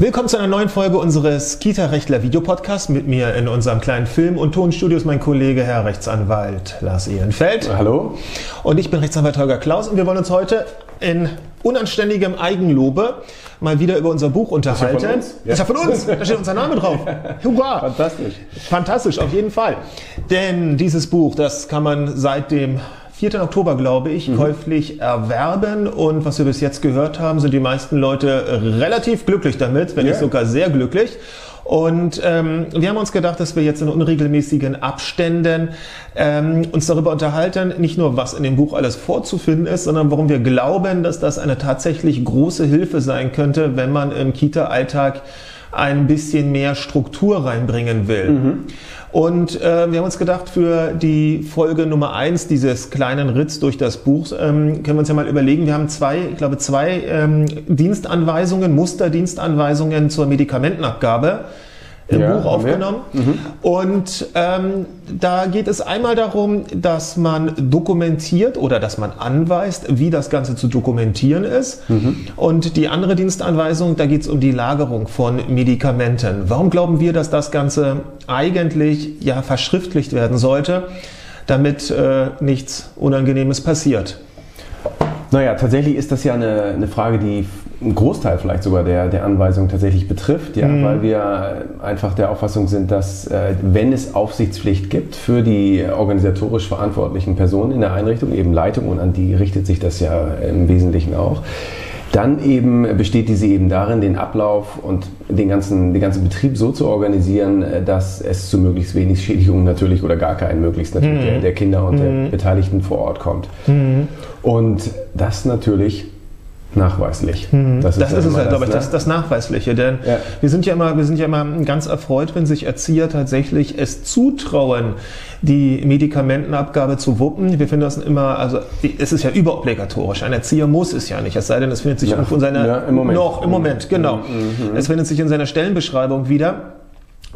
Willkommen zu einer neuen Folge unseres Kita-Rechtler Videopodcasts. Mit mir in unserem kleinen Film- und Tonstudio ist mein Kollege Herr Rechtsanwalt Lars Ehrenfeld. Hallo. Und ich bin Rechtsanwalt Holger Klaus und wir wollen uns heute in unanständigem Eigenlobe mal wieder über unser Buch unterhalten. Ist ja von uns. Ist ja von uns. Da steht unser Name drauf. Hurra. Fantastisch. Fantastisch, auf jeden Fall. Denn dieses Buch, das kann man seit dem 4. Oktober, glaube ich, Mhm. käuflich erwerben. Und was wir bis jetzt gehört haben, sind die meisten Leute relativ glücklich damit, wenn Ja. nicht sogar sehr glücklich. Und ähm, wir haben uns gedacht, dass wir jetzt in unregelmäßigen Abständen ähm, uns darüber unterhalten, nicht nur was in dem Buch alles vorzufinden ist, sondern warum wir glauben, dass das eine tatsächlich große Hilfe sein könnte, wenn man im Kita-Alltag ein bisschen mehr Struktur reinbringen will. Und äh, wir haben uns gedacht, für die Folge Nummer eins dieses kleinen Ritz durch das Buch ähm, können wir uns ja mal überlegen. Wir haben zwei, ich glaube, zwei ähm, Dienstanweisungen, Musterdienstanweisungen zur Medikamentenabgabe im Ja, Buch aufgenommen. Und ähm, da geht es einmal darum, dass man dokumentiert oder dass man anweist, wie das Ganze zu dokumentieren ist. Und die andere Dienstanweisung, da geht es um die Lagerung von Medikamenten. Warum glauben wir, dass das Ganze eigentlich ja verschriftlicht werden sollte, damit äh, nichts Unangenehmes passiert? Naja, tatsächlich ist das ja eine, eine Frage, die einen Großteil vielleicht sogar der, der Anweisung tatsächlich betrifft, ja, weil wir einfach der Auffassung sind, dass äh, wenn es Aufsichtspflicht gibt für die organisatorisch verantwortlichen Personen in der Einrichtung, eben Leitung und an die richtet sich das ja im Wesentlichen auch, dann eben besteht diese eben darin, den Ablauf und den ganzen, den ganzen Betrieb so zu organisieren, äh, dass es zu möglichst wenig Schädigungen natürlich oder gar keinen möglichst natürlich der, der Kinder und der Beteiligten vor Ort kommt. Und das natürlich nachweislich. Das ist, ja es ja, glaube ich, ne? das, das Nachweisliche. Denn Ja. wir sind ja immer, wir sind ja immer ganz erfreut, wenn sich Erzieher tatsächlich es zutrauen, die Medikamentenabgabe zu wuppen. Wir finden das immer, also es ist ja überobligatorisch. Ein Erzieher muss es ja nicht, es sei denn, es findet sich Ja. irgendwo in seiner Ja, im Moment. noch im Moment, genau. Mhm, Es findet sich in seiner Stellenbeschreibung wieder.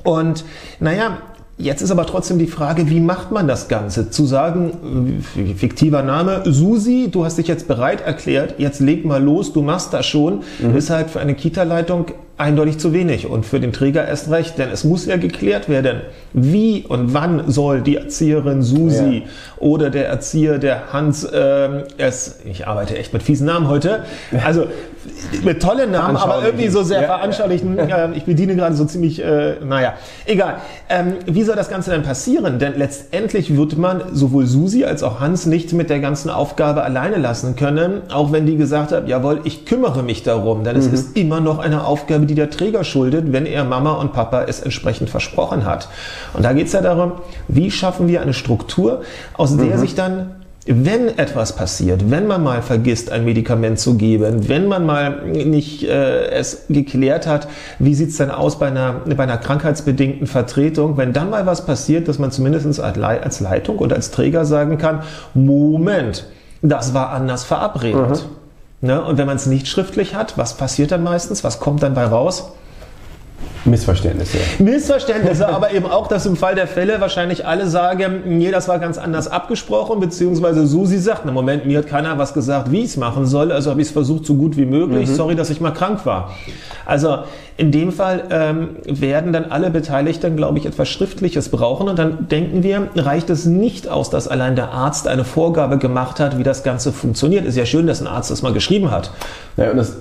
Und naja, jetzt ist aber trotzdem die Frage, wie macht man das Ganze? Zu sagen, äh, fiktiver Name, Susi, du hast dich jetzt bereit erklärt, jetzt leg mal los, du machst das schon, ist halt für eine Kita-Leitung eindeutig zu wenig und für den Träger erst recht, denn es muss ja geklärt werden, wie und wann soll die Erzieherin Susi Ja. oder der Erzieher, der Hans, ähm, es, ich arbeite echt mit fiesen Namen heute, also mit tollen Namen, aber irgendwie so sehr Ja. veranschaulichen. Ähm, ich bediene gerade so ziemlich, äh, naja, egal. Ähm, wie soll das Ganze denn passieren? Denn letztendlich wird man sowohl Susi als auch Hans nicht mit der ganzen Aufgabe alleine lassen können, auch wenn die gesagt hat, jawohl, ich kümmere mich darum. Denn es ist immer noch eine Aufgabe, die der Träger schuldet, wenn er Mama und Papa es entsprechend versprochen hat. Und da geht es ja darum, wie schaffen wir eine Struktur, aus der sich dann wenn etwas passiert, wenn man mal vergisst, ein Medikament zu geben, wenn man mal nicht äh, es geklärt hat, wie sieht's denn aus bei einer, bei einer krankheitsbedingten Vertretung, wenn dann mal was passiert, dass man zumindest als Lei- als Leitung oder als Träger sagen kann, Moment, das war anders verabredet. Ne? Und wenn man es nicht schriftlich hat, was passiert dann meistens? Was kommt dann bei raus? Missverständnisse. Missverständnisse, aber eben auch, dass im Fall der Fälle wahrscheinlich alle sagen, nee, das war ganz anders abgesprochen, beziehungsweise Susi sagt, na Moment, mir hat keiner was gesagt, wie ich es machen soll, also habe ich es versucht so gut wie möglich, sorry, dass ich mal krank war. Also in dem Fall ähm, werden dann alle Beteiligten, glaube ich, etwas Schriftliches brauchen und dann denken wir, reicht es nicht aus, dass allein der Arzt eine Vorgabe gemacht hat, wie das Ganze funktioniert. Ist ja schön, dass ein Arzt das mal geschrieben hat. Ja, und das,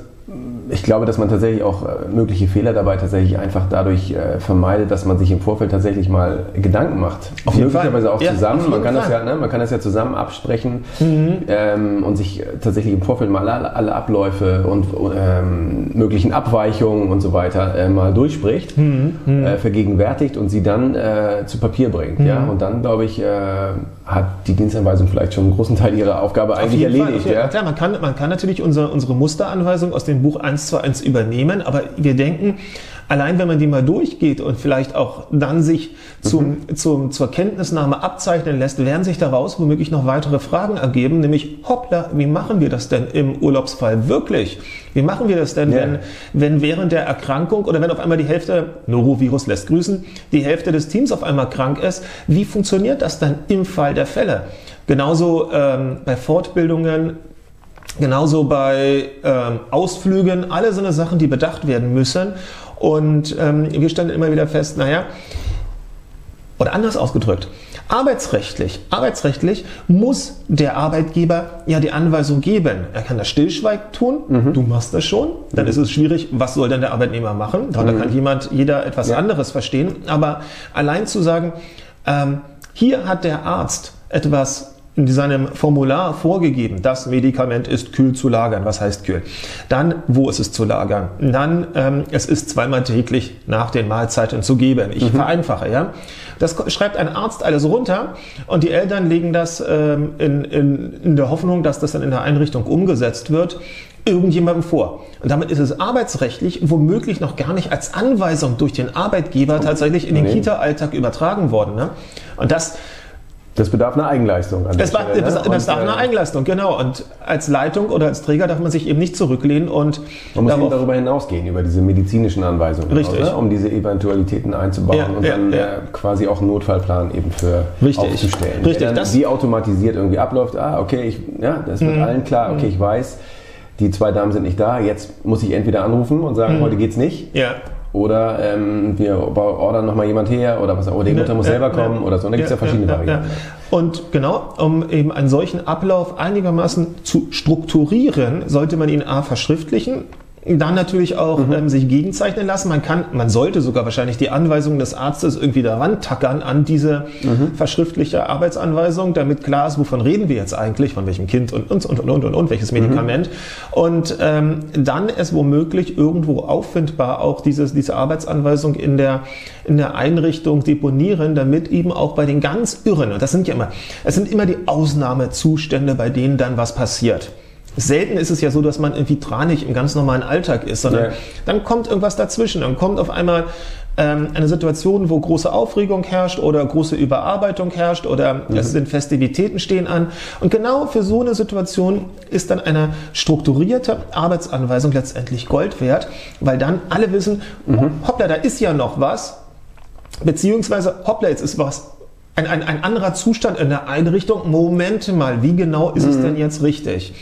ich glaube, dass man tatsächlich auch äh, mögliche Fehler dabei tatsächlich einfach dadurch äh, vermeidet, dass man sich im Vorfeld tatsächlich mal Gedanken macht. Auf Möglicherweise Fall. auch zusammen. Man kann, das Fall. Mhm. ja, ne, man kann das ja zusammen absprechen ähm, und sich äh, tatsächlich im Vorfeld mal alle, alle Abläufe und ähm, möglichen Abweichungen und so weiter äh, mal durchspricht, Mhm. äh, vergegenwärtigt und sie dann äh, zu Papier bringt. Ja? Mhm. Und dann, glaube ich, hat die Dienstanweisung vielleicht schon einen großen Teil ihrer Aufgabe eigentlich Fall, erledigt. jeden ja? Fall. Klar, man kann, man kann natürlich unsere, unsere Musteranweisung aus dem Buch 1 zu 1 übernehmen, aber wir denken, allein wenn man die mal durchgeht und vielleicht auch dann sich zum, zum, zur Kenntnisnahme abzeichnen lässt, werden sich daraus womöglich noch weitere Fragen ergeben, nämlich, hoppla, wie machen wir das denn im Urlaubsfall wirklich? Wie machen wir das denn, Ja. wenn, wenn während der Erkrankung oder wenn auf einmal die Hälfte, Norovirus lässt grüßen, die Hälfte des Teams auf einmal krank ist? Wie funktioniert das dann im Fall der Fälle? Genauso ähm, bei Fortbildungen Genauso bei ähm, Ausflügen, alle so eine Sachen, die bedacht werden müssen. Und ähm, wir stellen immer wieder fest, naja, oder anders ausgedrückt, arbeitsrechtlich, arbeitsrechtlich muss der Arbeitgeber ja die Anweisung geben. Er kann das stillschweigend tun, mhm. du machst das schon, dann mhm. ist es schwierig, was soll denn der Arbeitnehmer machen? Da mhm. kann jemand, jeder etwas ja. anderes verstehen. Aber allein zu sagen, ähm, hier hat der Arzt etwas in seinem Formular vorgegeben, das Medikament ist kühl zu lagern. Was heißt kühl? Dann, wo ist es zu lagern? Dann, ähm, es ist zweimal täglich nach den Mahlzeiten zu geben. Ich mhm. vereinfache, ja. Das schreibt ein Arzt alles runter und die Eltern legen das ähm, in, in, in der Hoffnung, dass das dann in der Einrichtung umgesetzt wird irgendjemandem vor. Und damit ist es arbeitsrechtlich womöglich noch gar nicht als Anweisung durch den Arbeitgeber tatsächlich in den nee. Kita-Alltag übertragen worden. Ne? Und das das bedarf einer Eigenleistung. An das, Stelle, ne? das, das bedarf einer äh, Eigenleistung, genau. Und als Leitung oder als Träger darf man sich eben nicht zurücklehnen und man muss eben darüber hinausgehen, über diese medizinischen Anweisungen, Richtig. Auch, ne? um diese Eventualitäten einzubauen ja, und ja, dann ja. Äh, quasi auch einen Notfallplan eben für Richtig. aufzustellen. Richtig. Dann wie automatisiert irgendwie abläuft, ah, okay, ich, ja, das wird mhm. allen klar, okay, ich weiß, die zwei Damen sind nicht da, jetzt muss ich entweder anrufen und sagen, mhm. heute geht's nicht. Ja. Oder ähm, wir ordern nochmal jemand her oder was auch, oder die Mutter muss selber kommen oder so. Und da gibt es ja, verschiedene Varianten. Und genau, um eben einen solchen Ablauf einigermaßen zu strukturieren, sollte man ihn A verschriftlichen dann natürlich auch mhm. ähm, sich gegenzeichnen lassen. Man kann, man sollte sogar wahrscheinlich die Anweisungen des Arztes irgendwie daran tackern an diese mhm. verschriftliche Arbeitsanweisung, damit klar ist, wovon reden wir jetzt eigentlich, von welchem Kind und und und und und, und, und welches Medikament. Mhm. Und ähm, dann es womöglich irgendwo auffindbar auch dieses, diese Arbeitsanweisung in der in der Einrichtung deponieren, damit eben auch bei den ganz Irren, und das sind ja immer, es sind immer die Ausnahmezustände, bei denen dann was passiert. Selten ist es ja so, dass man irgendwie tranig im ganz normalen Alltag ist, sondern ja. dann kommt irgendwas dazwischen. Dann kommt auf einmal ähm, eine Situation, wo große Aufregung herrscht oder große Überarbeitung herrscht oder mhm. es sind Festivitäten stehen an. Und genau für so eine Situation ist dann eine strukturierte Arbeitsanweisung letztendlich Gold wert, weil dann alle wissen, mhm. hoppla, da ist ja noch was, beziehungsweise hoppla, jetzt ist was ein, ein, ein anderer Zustand in der Einrichtung. Momente mal, wie genau ist mhm. es denn jetzt richtig?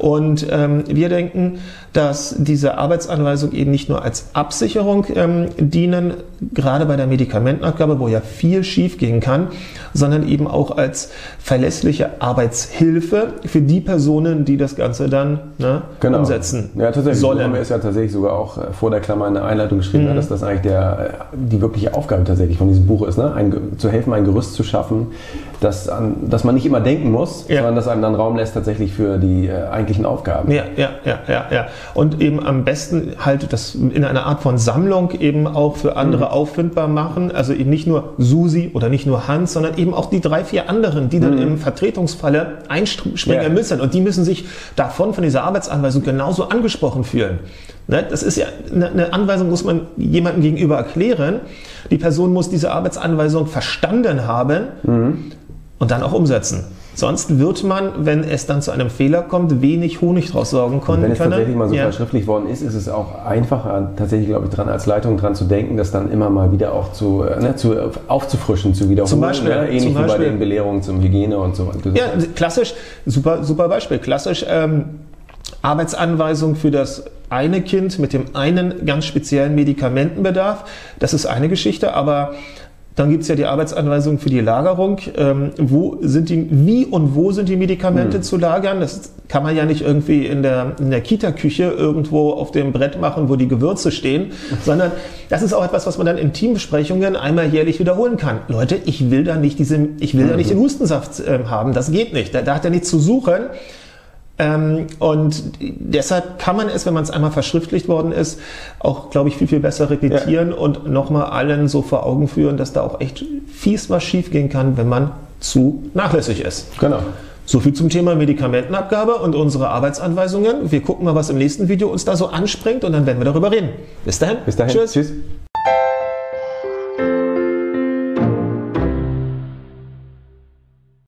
Und ähm, wir denken, dass diese Arbeitsanweisung eben nicht nur als Absicherung ähm, dienen, gerade bei der Medikamentenabgabe, wo ja viel schiefgehen kann, sondern eben auch als verlässliche Arbeitshilfe für die Personen, die das Ganze dann ne, genau. umsetzen ja, tatsächlich. sollen. Haben wir es ja tatsächlich sogar auch äh, vor der Klammer in der Einleitung geschrieben, ne, mhm. dass das eigentlich der, äh, die wirkliche Aufgabe tatsächlich von diesem Buch ist, ne? Ein, zu helfen, ein Gerüst zu schaffen, dass, an, dass man nicht immer denken muss, ja. sondern dass einem dann Raum lässt tatsächlich für die äh, eigentlichen Aufgaben. Ja, ja, ja, ja, ja. Und eben am besten halt das in einer Art von Sammlung eben auch für andere mhm. auffindbar machen. Also eben nicht nur Susi oder nicht nur Hans, sondern eben auch die drei, vier anderen, die dann mhm. im Vertretungsfalle einspringen ja. müssen. Und die müssen sich davon, von dieser Arbeitsanweisung genauso angesprochen fühlen. Ne? Das ist ja eine Anweisung, muss man jemandem gegenüber erklären. Die Person muss diese Arbeitsanweisung verstanden haben. Mhm und dann auch umsetzen. Sonst wird man, wenn es dann zu einem Fehler kommt, wenig Honig draus sorgen können. Und wenn es tatsächlich mal so ja. verschriftlicht worden ist, ist es auch einfacher, tatsächlich, glaube ich, dran als Leitung dran zu denken, das dann immer mal wieder auch zu, äh, ne, zu aufzufrischen, zu wiederholen. Zum Beispiel, ne? ähnlich zum Beispiel. wie bei den Belehrungen zum Hygiene und so. Ja, klassisch, super, super Beispiel. Klassisch ähm, Arbeitsanweisung für das eine Kind mit dem einen ganz speziellen Medikamentenbedarf. Das ist eine Geschichte, aber dann gibt es ja die Arbeitsanweisung für die Lagerung. Ähm, wo sind die, wie und wo sind die Medikamente hm. zu lagern? Das kann man ja nicht irgendwie in der, in der Kita-Küche irgendwo auf dem Brett machen, wo die Gewürze stehen, sondern das ist auch etwas, was man dann in Teambesprechungen einmal jährlich wiederholen kann. Leute, ich will da nicht diese, ich will mhm. da nicht den Hustensaft äh, haben. Das geht nicht. Da, da hat er nichts zu suchen. Ähm, und deshalb kann man es, wenn man es einmal verschriftlicht worden ist, auch, glaube ich, viel, viel besser repetieren ja. und nochmal allen so vor Augen führen, dass da auch echt fies was schiefgehen kann, wenn man zu nachlässig ist. Genau. So viel zum Thema Medikamentenabgabe und unsere Arbeitsanweisungen. Wir gucken mal, was im nächsten Video uns da so anspringt und dann werden wir darüber reden. Bis dahin. Bis dahin. Tschüss. Tschüss.